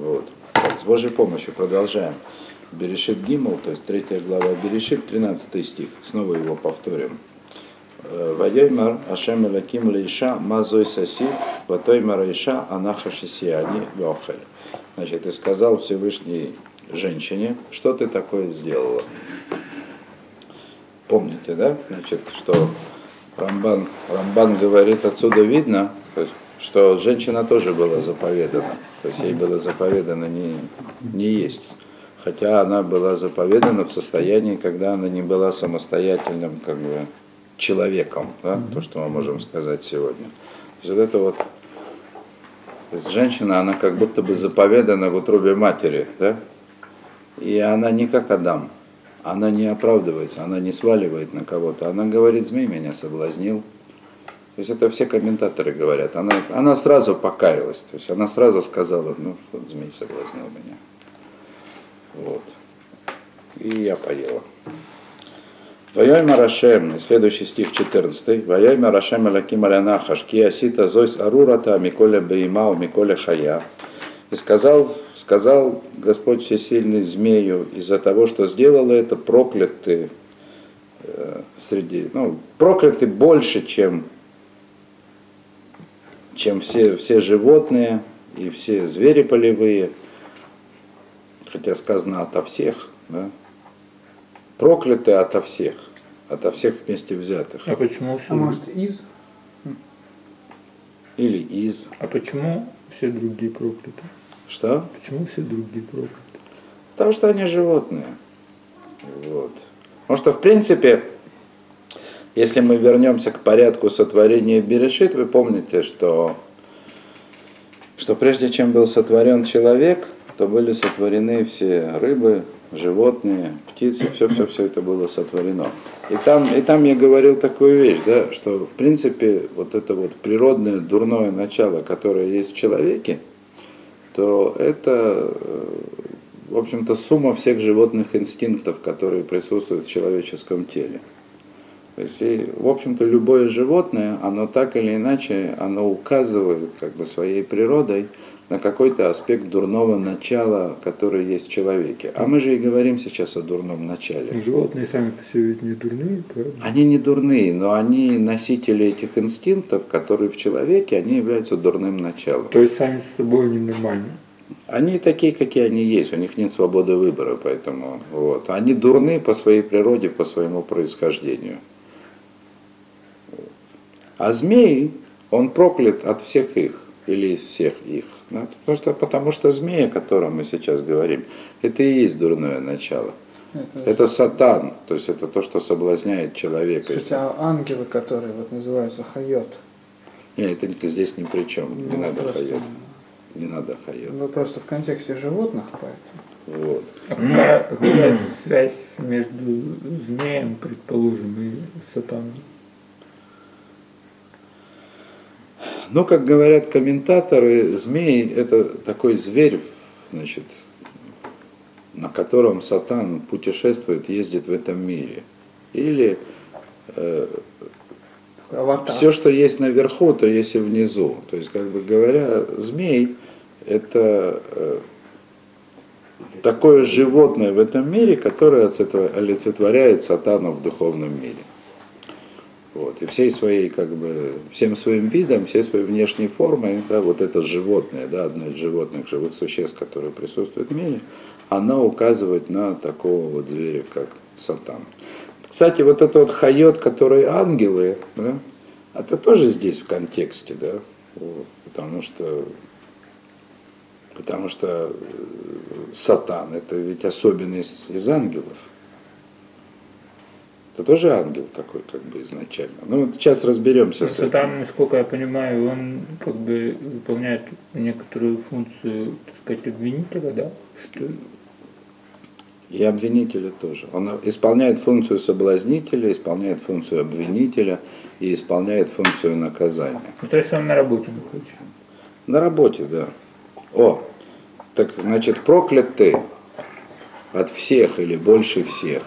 Вот. С Божьей помощью продолжаем. Берешит Гимл, то есть третья глава Берешит, 13 стих. Снова его повторим. Э, Вайоймар Ашем Элаким Лейша Мазой Саси Ватоймар Иша Анаха Шисиани Вохель. Значит, и сказал Всевышний женщине, что ты такое сделала? Помните, да? Значит, что Рамбан, Рамбан говорит, отсюда видно, что женщина тоже была заповедана. То есть ей было заповедано не, не есть. Хотя она была заповедана в состоянии, когда она не была самостоятельным как бы, человеком, да? то, что мы можем сказать сегодня. То есть вот это вот то есть женщина, она как будто бы заповедана в утробе матери, да? И она не как Адам, она не оправдывается, она не сваливает на кого-то. Она говорит, змей меня соблазнил. То есть это все комментаторы говорят. Она, она сразу покаялась, то есть она сразу сказала, ну, вот змей соблазнил меня. Вот. И я поела. Ваяй Марашем, следующий стих 14. Ваяй Марашем Алаким Алянахаш, Киасита Зойс Арурата, Миколя Беймау, Миколя Хая. И сказал, сказал Господь Всесильный змею, из-за того, что сделала это, прокляты э, среди, ну, прокляты больше, чем, чем все, все животные и все звери полевые, хотя сказано ото всех, да? прокляты ото всех, ото всех вместе взятых. А почему все? А может из? Или из. А почему все другие прокляты? Что? Почему все другие прокляты? Потому что они животные. Вот. Потому что, в принципе, если мы вернемся к порядку сотворения Берешит, вы помните, что, что прежде чем был сотворен человек, то были сотворены все рыбы, животные, птицы, все-все-все это было сотворено. И там, и там я говорил такую вещь, да, что в принципе вот это вот природное дурное начало, которое есть в человеке, то это, э, в общем-то, сумма всех животных инстинктов, которые присутствуют в человеческом теле. То есть, и, в общем-то, любое животное, оно так или иначе, оно указывает как бы своей природой на какой-то аспект дурного начала, который есть в человеке. А мы же и говорим сейчас о дурном начале. Животные сами по себе ведь не дурные, правда? Они не дурные, но они носители этих инстинктов, которые в человеке, они являются дурным началом. То есть сами с собой ненормальны. Они такие, какие они есть, у них нет свободы выбора, поэтому вот. Они дурны по своей природе, по своему происхождению. А змей, он проклят от всех их, или из всех их. Да? Потому, что, потому что змея, о котором мы сейчас говорим, это и есть дурное начало. Это, это сатан, то есть это то, что соблазняет человека. Кстати, а ангелы, которые вот называются хайот? Нет, это здесь ни при чем, не Ну, надо просто- хайот. Не надо хайот. Ну просто в контексте животных, поэтому. Вот. А какая связь между змеем, предположим, и сатаном? Ну, как говорят комментаторы, змей это такой зверь, значит, на котором сатан путешествует, ездит в этом мире. Или э, Аватар. все, что есть наверху, то есть и внизу. То есть, как бы говоря, змей это э, такое животное в этом мире, которое олицетво- олицетворяет сатану в духовном мире. Вот. И всей своей, как бы, всем своим видом, всей своей внешней формой, да, вот это животное, да, одно из животных, живых существ, которые присутствуют в мире, она указывает на такого вот зверя, как сатан. Кстати, вот это вот хайот, который ангелы, да, это тоже здесь в контексте, да, вот, потому что потому что э, сатан это ведь особенность из ангелов. Это тоже ангел такой, как бы изначально. Ну, сейчас разберемся с этим. Сатан, насколько я понимаю, он как бы выполняет некоторую функцию, так сказать, обвинителя, да? Что И обвинителя тоже. Он исполняет функцию соблазнителя, исполняет функцию обвинителя и исполняет функцию наказания. ну, то есть он на работе находится. На работе, да. О, так значит, проклят ты от всех или больше всех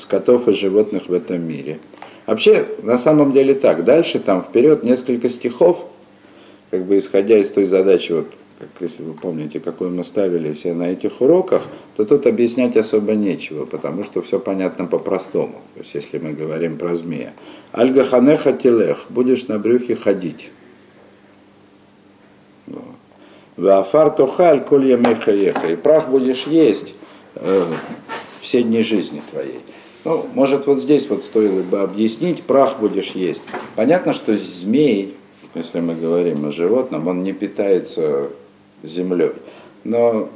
скотов и животных в этом мире. Вообще, на самом деле так, дальше там вперед несколько стихов, как бы исходя из той задачи, вот, как, если вы помните, какую мы ставили все на этих уроках, то тут объяснять особо нечего, потому что все понятно по-простому. То есть, если мы говорим про змея. Альгаханеха телех, будешь на брюхе ходить. Вафар тухаль коль ямеха И прах будешь есть э, все дни жизни твоей. Ну, может, вот здесь вот стоило бы объяснить, прах будешь есть. Понятно, что змей, если мы говорим о животном, он не питается землей. Но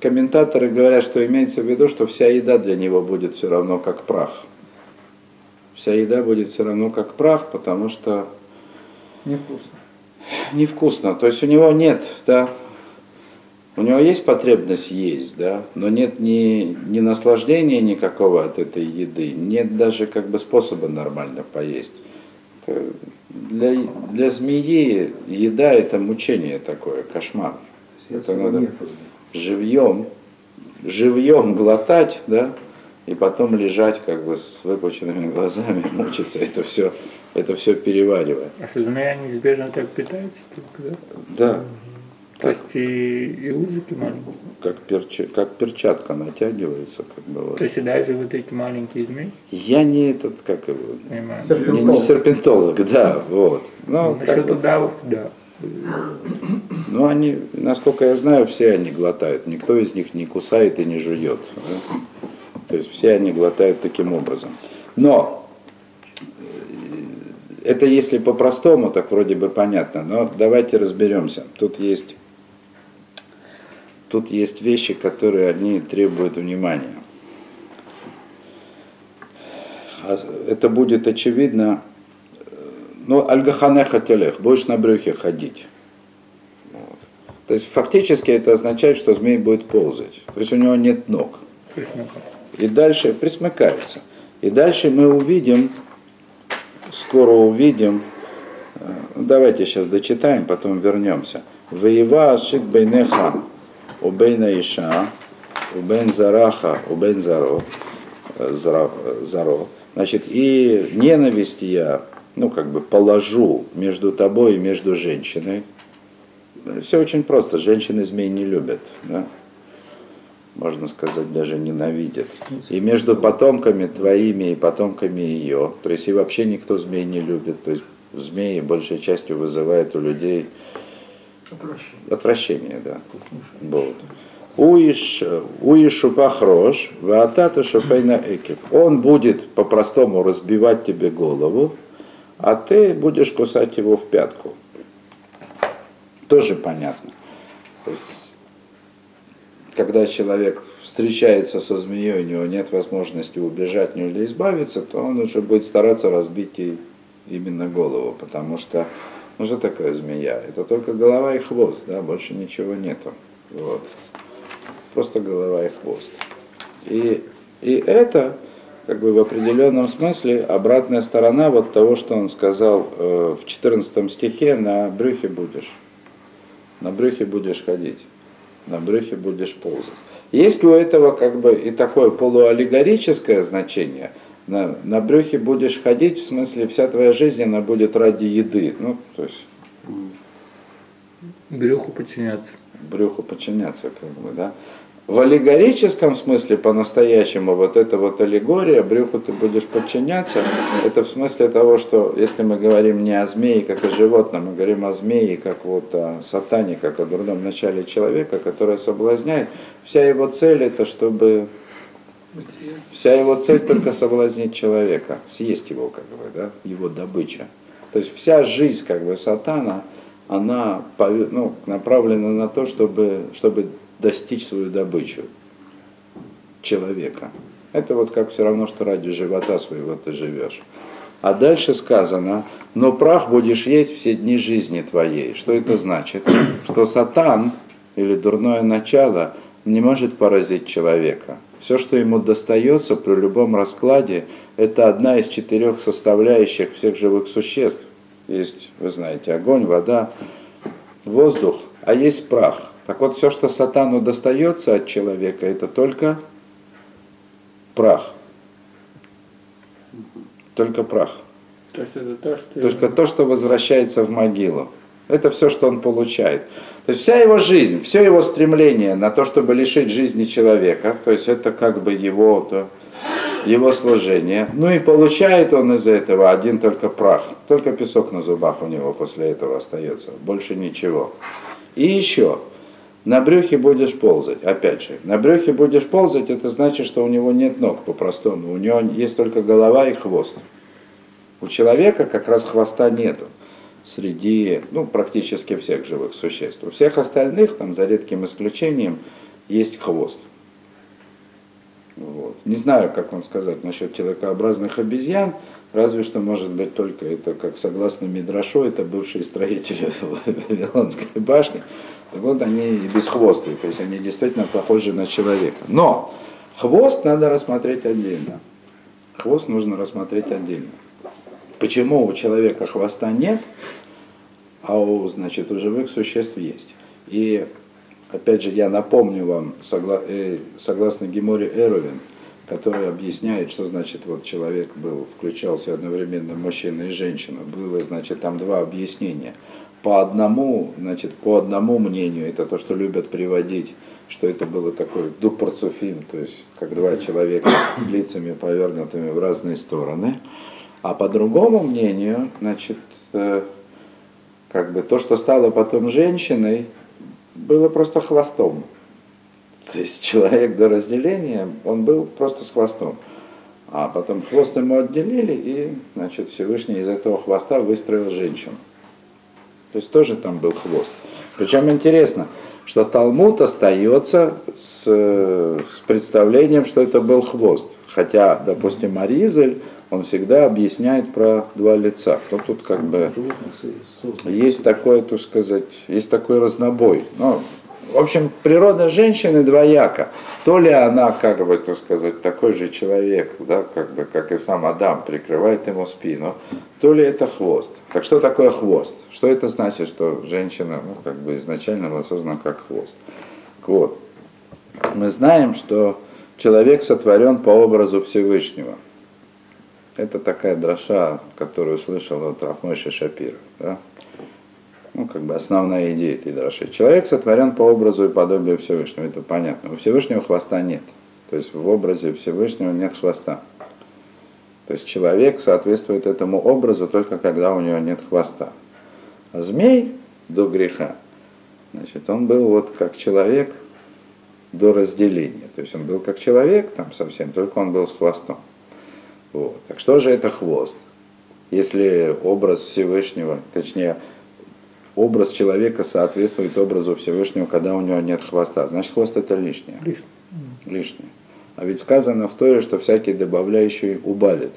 комментаторы говорят, что имеется в виду, что вся еда для него будет все равно как прах. Вся еда будет все равно как прах, потому что Невкусно. невкусно. То есть у него нет, да, у него есть потребность есть, да, но нет ни, ни наслаждения никакого от этой еды, нет даже как бы способа нормально поесть. Это для, для змеи еда это мучение такое, кошмар. Это надо живьем, живьем глотать, да, и потом лежать как бы с выпученными глазами, мучиться, это все, это все переваривая. А что змея неизбежно так питается? только, да? Да, То есть и, и узики маленькие. как, перча- как перчатка натягивается, как бы вот. То есть и даже вот эти маленькие змеи, Я не этот, как его? Серпентолог. не, не серпентолог, да, вот. Ну, как Насчет бы, удавов, да. ну, они, насколько я знаю, все они глотают. Никто из них не кусает и не жует. да. То есть все они глотают таким образом. Но э, это если по-простому, так вроде бы понятно. Но давайте разберемся. Тут есть, тут есть вещи, которые одни требуют внимания. А Это будет очевидно. э, Ну, альгаханеха телех, будешь на брюхе ходить. Вот. То есть фактически это означает, что змей будет ползать. То есть у него нет ног. И дальше присмыкается. И дальше мы увидим, скоро увидим, э, давайте сейчас дочитаем, потом вернемся. Воева ашик бейнеха, убейна иша, убейн зараха, убейн заро, заро. Значит, и ненависть я, ну, как бы положу между тобой и между женщиной. Все очень просто. Женщины змей не любят. Да? можно сказать, даже ненавидят. И между потомками твоими и потомками ее. То есть и вообще никто змей не любит. То есть змеи большей частью вызывают у людей отвращение, да. Вот. Уиш, уишу пахрош, ваатата шапейна экив. Он будет по-простому разбивать тебе голову, а ты будешь кусать его в пятку. Тоже понятно. То есть когда человек встречается со змеей, у него нет возможности убежать или избавиться, то он уже будет стараться разбить ей именно голову, потому что, ну что такое змея? Это только голова и хвост, да, больше ничего нету. Вот. Просто голова и хвост. И, и это, как бы в определенном смысле, обратная сторона вот того, что он сказал э, в 14 стихе, на брюхе будешь. На брюхе будешь ходить на брюхе будешь ползать. Есть у этого как бы и такое полуаллегорическое значение. На, на брюхе будешь ходить, в смысле вся твоя жизнь, она будет ради еды. Ну, то есть Брюху подчиняться. брюху подчиняться, как бы, да. В аллегорическом смысле по-настоящему вот эта вот аллегория, брюху ты будешь подчиняться, это в смысле того, что если мы говорим не о змее, как о животном, мы говорим о змее, как вот о сатане, как о дурном начале человека, которое соблазняет, вся его цель это чтобы Вся его цель только соблазнить человека, съесть его, как бы, да, его добыча. То есть вся жизнь, как бы, сатана, она ну, направлена на то, чтобы, чтобы достичь свою добычу человека. Это вот как все равно, что ради живота своего ты живешь. А дальше сказано, но прах будешь есть все дни жизни твоей. Что это значит? Что сатан или дурное начало не может поразить человека. Все, что ему достается при любом раскладе, это одна из четырех составляющих всех живых существ. Есть, вы знаете, огонь, вода, воздух, а есть прах. Так вот, все, что сатану достается от человека, это только прах. Только прах. То есть это то, что... Только то, что возвращается в могилу. Это все, что он получает. То есть вся его жизнь, все его стремление на то, чтобы лишить жизни человека, то есть это как бы его, то, его служение. Ну и получает он из этого один только прах, только песок на зубах у него после этого остается, больше ничего. И еще, на брюхе будешь ползать, опять же, на брюхе будешь ползать, это значит, что у него нет ног по-простому, у него есть только голова и хвост. У человека как раз хвоста нету среди ну, практически всех живых существ. У всех остальных, там, за редким исключением, есть хвост. Вот. Не знаю, как вам сказать насчет человекообразных обезьян, разве что может быть только это, как согласно Мидрашу, это бывшие строители Вавилонской башни, так вот они бесхвостые, то есть они действительно похожи на человека. Но хвост надо рассмотреть отдельно. Хвост нужно рассмотреть отдельно. Почему у человека хвоста нет, а у, значит, у живых существ есть. И опять же, я напомню вам, согла, э, согласно Геморе Эровин, который объясняет, что значит вот человек был, включался одновременно мужчина и женщина. Было, значит, там два объяснения. По одному, значит, по одному мнению, это то, что любят приводить, что это было такой дупорцуфим, то есть как два человека с лицами повернутыми в разные стороны. А по другому мнению, значит, э, как бы то, что стало потом женщиной, было просто хвостом. То есть человек до разделения, он был просто с хвостом. А потом хвост ему отделили, и, значит, Всевышний из этого хвоста выстроил женщину. То есть тоже там был хвост. Причем интересно, что Талмуд остается с, с представлением, что это был хвост. Хотя, допустим, Аризель, он всегда объясняет про два лица. То тут как бы есть такой, так сказать, есть такой разнобой. Но, в общем, природа женщины двояка. То ли она, как бы, так сказать, такой же человек, да, как бы, как и сам Адам, прикрывает ему спину, то ли это хвост. Так что такое хвост? Что это значит, что женщина, ну, как бы изначально была создана как хвост? Вот. Мы знаем, что человек сотворен по образу Всевышнего – это такая дроша, которую слышал от Рафмойши Шапира. Да? Ну, как бы основная идея этой дроши. Человек сотворен по образу и подобию Всевышнего, это понятно. У Всевышнего хвоста нет. То есть в образе Всевышнего нет хвоста. То есть человек соответствует этому образу только когда у него нет хвоста. А змей до греха, значит, он был вот как человек до разделения. То есть он был как человек там совсем, только он был с хвостом. Вот. Так что же это хвост? Если образ Всевышнего, точнее, образ человека соответствует образу Всевышнего, когда у него нет хвоста, значит хвост это лишнее. Лишнее. Лишнее. А ведь сказано в Торе, что всякий добавляющий убавит.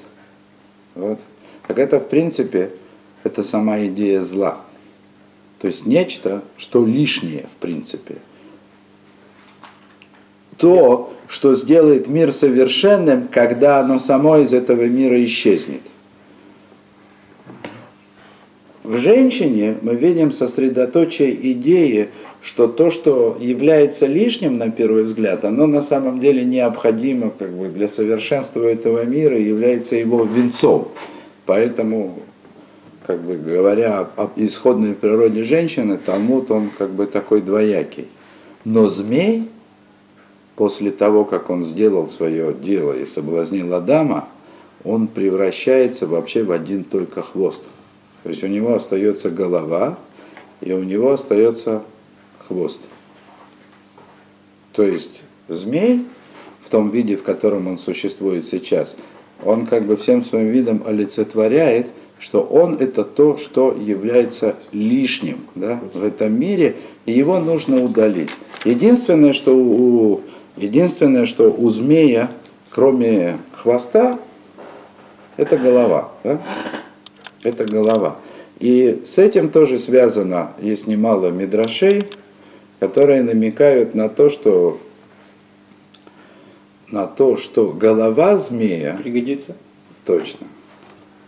Вот. Так это, в принципе, это сама идея зла. То есть нечто, что лишнее, в принципе. То, что сделает мир совершенным, когда оно само из этого мира исчезнет. В женщине мы видим сосредоточие идеи, что то, что является лишним на первый взгляд, оно на самом деле необходимо как бы, для совершенства этого мира, является его венцом. Поэтому, как бы говоря об исходной природе женщины, Талмуд, он как бы такой двоякий. Но змей после того, как он сделал свое дело и соблазнил Адама, он превращается вообще в один только хвост. То есть у него остается голова, и у него остается хвост. То есть змей в том виде, в котором он существует сейчас, он как бы всем своим видом олицетворяет, что он это то, что является лишним да, в этом мире, и его нужно удалить. Единственное, что у Единственное, что у змея, кроме хвоста, это голова. Да? Это голова. И с этим тоже связано, есть немало мидрашей, которые намекают на то, что на то, что голова змея... Пригодится. Точно.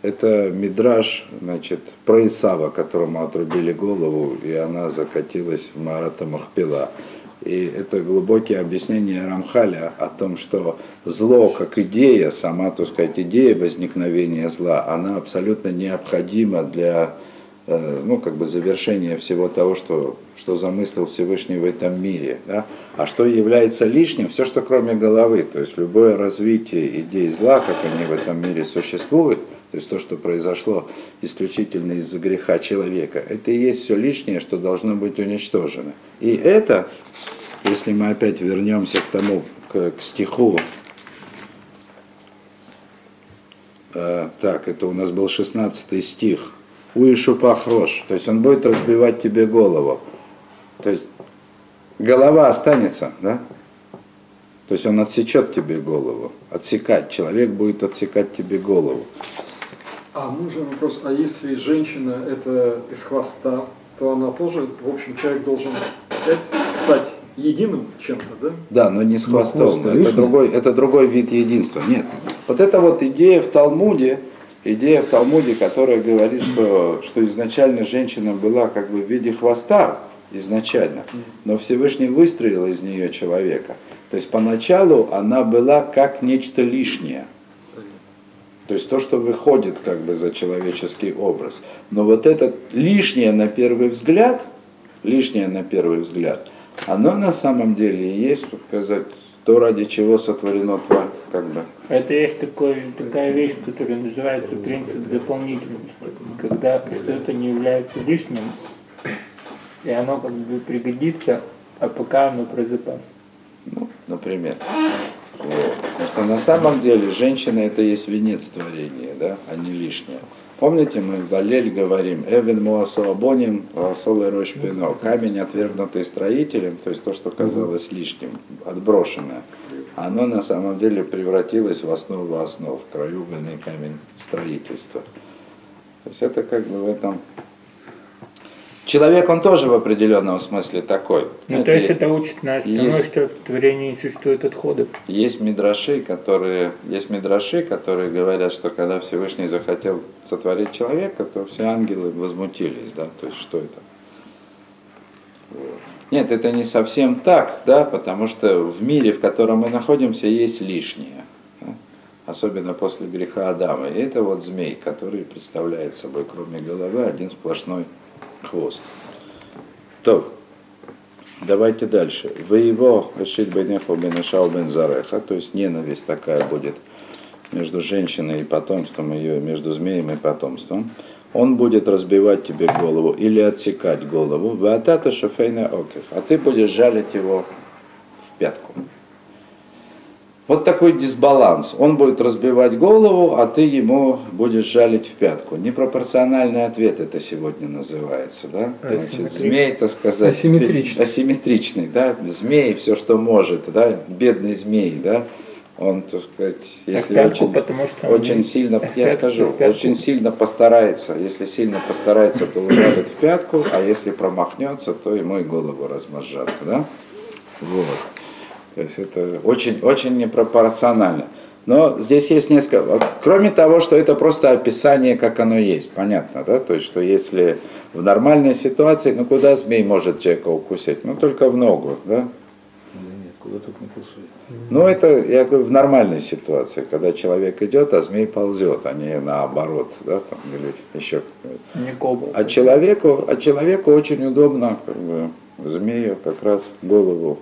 Это мидраж, значит, про Исава, которому отрубили голову, и она закатилась в Марата Махпила. И это глубокие объяснения Рамхаля о том, что зло как идея, сама, так сказать, идея возникновения зла, она абсолютно необходима для ну, как бы завершение всего того, что, что замыслил Всевышний в этом мире. Да? А что является лишним? Все, что кроме головы. То есть любое развитие идей зла, как они в этом мире существуют, то есть то, что произошло исключительно из-за греха человека, это и есть все лишнее, что должно быть уничтожено. И это, если мы опять вернемся к тому, к, к стиху, э, так, это у нас был 16 стих, Уишу Пахрош, то есть он будет разбивать тебе голову. То есть голова останется, да? То есть он отсечет тебе голову, отсекать, человек будет отсекать тебе голову. А можно вопрос, а если женщина это из хвоста, то она тоже, в общем, человек должен опять стать единым чем-то, да? Да, но не с Но хвостом. хвост это, лишний. другой, это другой вид единства. Нет. Вот это вот идея в Талмуде, идея в Талмуде, которая говорит, что, что изначально женщина была как бы в виде хвоста, изначально, но Всевышний выстроил из нее человека. То есть поначалу она была как нечто лишнее. То есть то, что выходит как бы за человеческий образ. Но вот это лишнее на первый взгляд, лишнее на первый взгляд, оно на самом деле и есть, так сказать, то, ради чего сотворено тварь, как бы. Это есть такой, такая вещь, которая называется принцип дополнительности, когда что-то не является лишним, и оно как бы пригодится, а пока оно про запас. Ну, например. Вот. Потому что на самом деле женщина это есть венец творения, да, а не лишнее. Помните, мы в Галель говорим, Эвен Муасуабонин, Васол Рош Пино, камень, отвергнутый строителем, то есть то, что казалось лишним, отброшенное, оно на самом деле превратилось в основу основ, краеугольный камень строительства. То есть это как бы в этом... Человек, он тоже в определенном смысле такой. Ну, то есть это учит нас тому, есть- что в творении не существует отходов. Есть мидраши, которые, есть мидраши, которые говорят, что когда Всевышний захотел сотворить человека, то все ангелы возмутились, да, то есть что это? Вот. Нет, это не совсем так, да, потому что в мире, в котором мы находимся, есть лишнее, да, особенно после греха Адама. И это вот змей, который представляет собой, кроме головы, один сплошной хвост. То, Давайте дальше. Вы его решит бенеху бенешау бен зареха, то есть ненависть такая будет между женщиной и потомством ее, между змеем и потомством. Он будет разбивать тебе голову или отсекать голову. Ватата шофейна окев. А ты будешь жалить его в пятку. Вот такой дисбаланс. Он будет разбивать голову, а ты ему будешь жалить в пятку. Непропорциональный ответ это сегодня называется. Да? Значит, змей, так сказать, Асимметричный. асимметричный, да, змей все, что может, да, бедный змей, да, он, так сказать, если пятку, очень, потому что очень сильно, я пятку, скажу, в пятку. очень сильно постарается, если сильно постарается, то ужалит в пятку, а если промахнется, то ему и голову размозжат, да, вот. То есть это очень, очень непропорционально. Но здесь есть несколько. вот кроме того, что это просто описание, как оно есть, понятно, да? То есть, что если в нормальной ситуации, ну куда змей может человека укусить? Ну только в ногу, да? Да нет, куда тут не кусает. Ну это, я говорю, в нормальной ситуации, когда человек идет, а змей ползет, а не наоборот, да, там, или еще. Не кобал. А человеку, а человеку очень удобно, как бы, змею как раз голову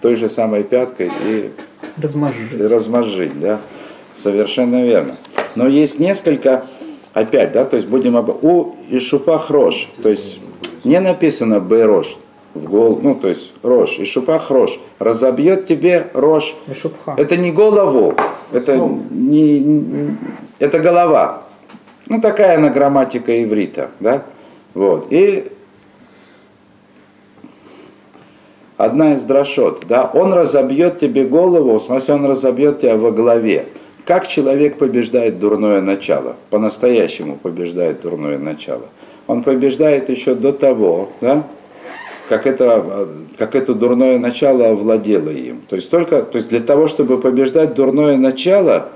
той же самой пяткой и и Размозжить. размозжить, да, совершенно верно. Но есть несколько, опять, да, то есть будем об... у Ишупах Рош, то есть не написано Б в гол, ну, то есть Рош, Ишупах Рош, разобьет тебе И шупха. это не голову, это не, не- это голова. Ну, такая она грамматика иврита, да, вот, и одна из дрошот, да, он разобьет тебе голову, в смысле он разобьет тебя во главе. Как человек побеждает дурное начало? По-настоящему побеждает дурное начало. Он побеждает еще до того, да, как это, как это дурное начало овладело им. То есть, только, то есть для того, чтобы побеждать дурное начало,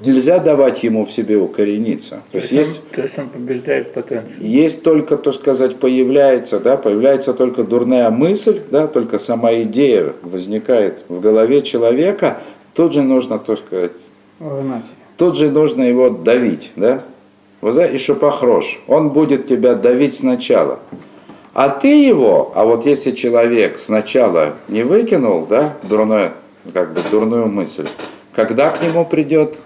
нельзя давать ему в себе укорениться. То есть есть То есть он побеждает потенцию. есть только, так сказать, появляется, да, появляется только дурная мысль, да, только сама идея возникает в голове человека, тут же нужно, так сказать, Гнать. тут же нужно его давить, да, Возе и шапахрош. Он будет тебя давить сначала. А ты его, а вот если человек сначала не выкинул, да, дурное, как бы дурную мысль, когда к нему придет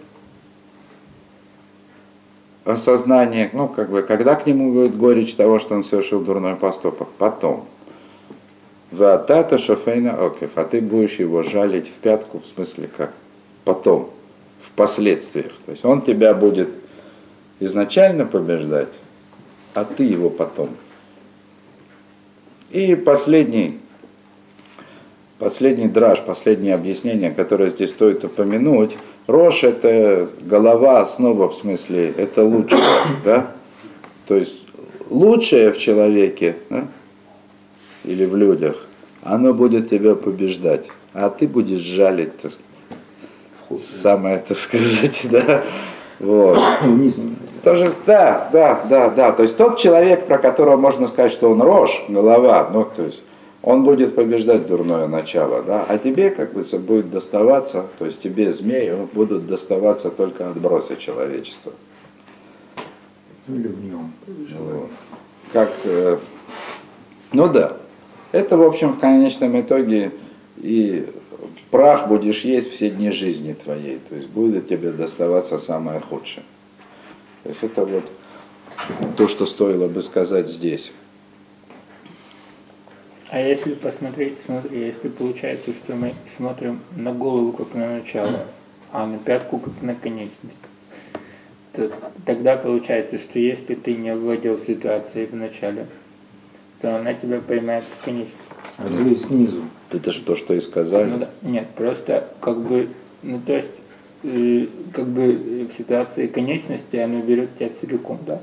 осознание, ну, как бы, когда к нему будет горечь того, что он совершил дурной поступок? Потом. Ватата шофейна окев, а ты будешь его жалить в пятку, в смысле как? Потом, в последствиях. То есть он тебя будет изначально побеждать, а ты его потом. И последний, последний драж, последнее объяснение, которое здесь стоит упомянуть. Рожь это голова, снова в смысле, это лучшее, да? То есть лучшее в человеке, да? или в людях, оно будет тебя побеждать, а ты будешь жалить, так сказать, самое, так сказать, да, вот. Тоже, да, да, да, да. То есть тот человек, про которого можно сказать, что он рожь, голова, ну, то есть он будет побеждать дурное начало, да, а тебе, как бы, будет доставаться, то есть тебе, змеи, будут доставаться только отбросы человечества. Или в нем. Вот. Как, э, ну да, это, в общем, в конечном итоге и прах будешь есть все дни жизни твоей, то есть будет тебе доставаться самое худшее. То есть это вот то, что стоило бы сказать здесь. А если посмотреть, смотри, если получается, что мы смотрим на голову как на начало, а на пятку как на конечность, то тогда получается, что если ты не владел ситуацией в начале, то она тебя поймает в конечность. А злый снизу. Это же то, что и Ну сказали. да, нет, просто как бы, ну то есть, э, как бы в ситуации конечности оно берет тебя целиком, да?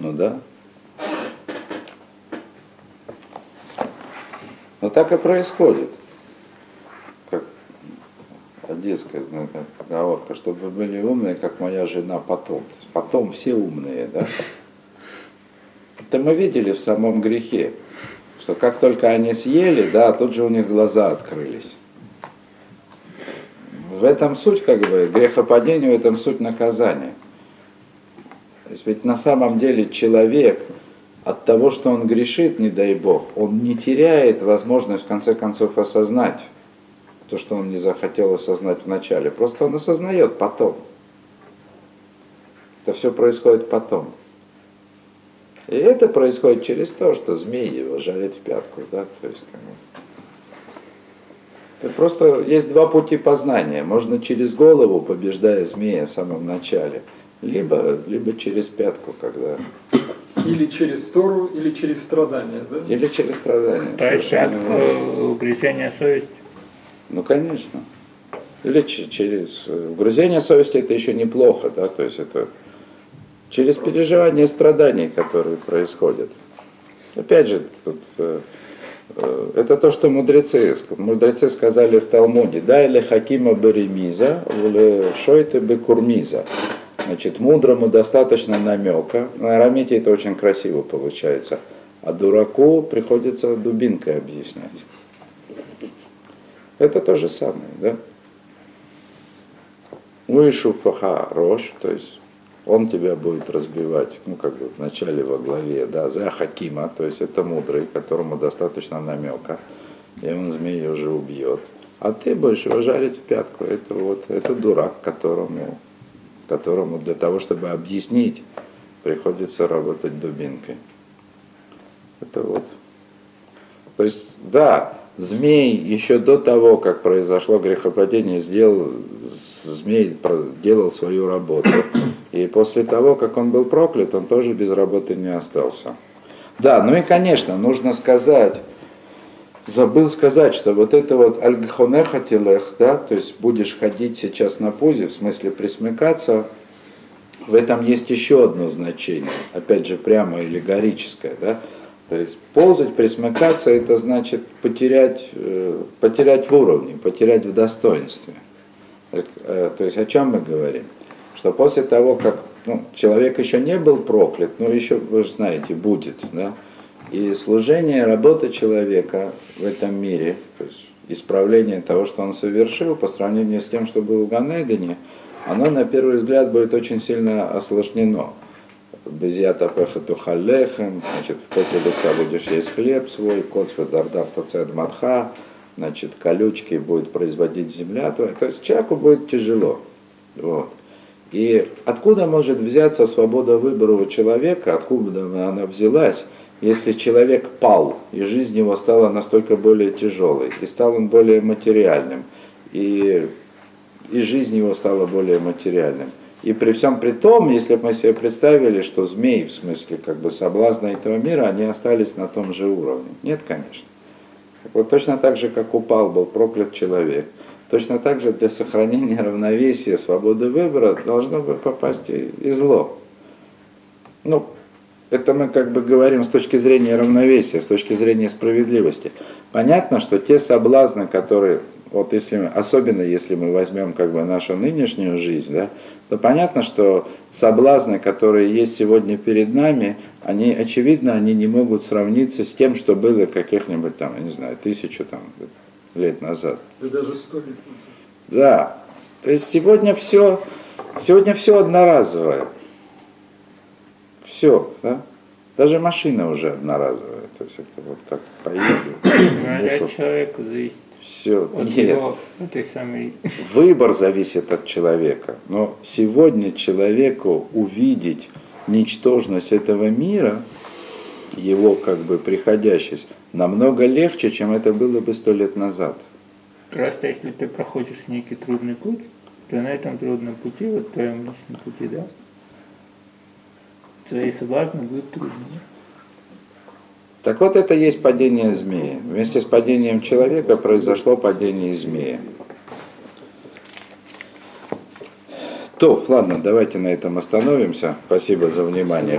Ну да. Но так и происходит. Как одесская ну, поговорка, чтобы вы были умные, как моя жена потом. Потом все умные, да? Это мы видели в самом грехе, что как только они съели, да, тут же у них глаза открылись. В этом суть, как бы, грехопадения, в этом суть наказания. То есть ведь на самом деле человек от того, что он грешит, не дай Бог, он не теряет возможность в конце концов осознать то, что он не захотел осознать вначале. Просто он осознает потом. Это все происходит потом. И это происходит через то, что змей его жалит в пятку. Да? То есть, как это просто есть два пути познания. Можно через голову, побеждая змея в самом начале, либо, либо через пятку, когда Или через Тору, или через страдания, да? Или через страдания. То есть верно. э, угрызения совести. Ну, конечно. Или через э, угрызение совести это еще неплохо, да, то есть это через переживание страданий, которые происходят. Опять же, тут, э, э, это то, что мудрецы, мудрецы сказали в Талмуде, да, или хакима беремиза, или шойте бекурмиза. Значит, мудрому достаточно намека. На арамите это очень красиво получается. А дураку приходится дубинкой объяснять. Это то же самое, да? Вышу паха рожь, то есть он тебя будет разбивать, ну, как бы в начале во главе, да, за хакима, то есть это мудрый, которому достаточно намека, и он змея уже убьет. А ты будешь его жалить в пятку, это вот, это дурак, которому, которому для того, чтобы объяснить, приходится работать дубинкой. Это вот. То есть, да, змей еще до того, как произошло грехопадение, сделал, змей делал свою работу. И после того, как он был проклят, он тоже без работы не остался. Да, ну и, конечно, нужно сказать, забыл сказать, что вот это вот альгхонехатилех, да, то есть будешь ходить сейчас на пузе, в смысле присмыкаться, в этом есть еще одно значение, опять же, прямо аллегорическое, да, то есть ползать, присмыкаться, это значит потерять, э, потерять в уровне, потерять в достоинстве. Э, То есть о чем мы говорим? Что после того, как ну, человек еще не был проклят, но еще, вы же знаете, будет, да? И служение, работа человека в этом мире, то есть исправление того, что он совершил, по сравнению с тем, что было в Ганедене, оно на первый взгляд будет очень сильно осложнено. Безията пехату халехем, значит, в поте лица будешь есть хлеб свой, кот дардар тоцед матха, значит, колючки будет производить земля твоя. То есть человеку будет тяжело. Вот. И откуда может взяться свобода выбора у человека, откуда она взялась, если человек пал, и жизнь его стала настолько более тяжелой, и стал он более материальным, и, и жизнь его стала более материальным. И при всем при том, если бы мы себе представили, что змеи, в смысле как бы соблазна этого мира, они остались на том же уровне. Нет, конечно. Вот точно так же, как упал, был проклят человек, точно так же для сохранения равновесия, свободы выбора должно бы попасть и зло. Ну, это мы как бы говорим с точки зрения равновесия, с точки зрения справедливости. Понятно, что те соблазны, которые, вот если, особенно если мы возьмем как бы нашу нынешнюю жизнь, да, то понятно, что соблазны, которые есть сегодня перед нами, они, очевидно, они не могут сравниться с тем, что было каких-нибудь там, я не знаю, тысячу там, лет назад. Да даже сто лет назад. Да. То есть сегодня все, сегодня все одноразовое. Все, да? Даже машина уже одноразовая. То есть это вот так поездил. Ну, мусор. от человека зависит. Все. От Нет. его этой самой Выбор зависит от человека. Но сегодня человеку увидеть ничтожность этого мира, его как бы приходящесть, намного легче, чем это было бы сто лет назад. Просто если ты проходишь некий трудный путь, то на этом трудном пути, вот твоем личном пути, да, твои соблазны будут трудными. Так вот это есть падение змеи. Вместе с падением человека произошло падение змеи. То, ладно, давайте на этом остановимся. Спасибо за внимание.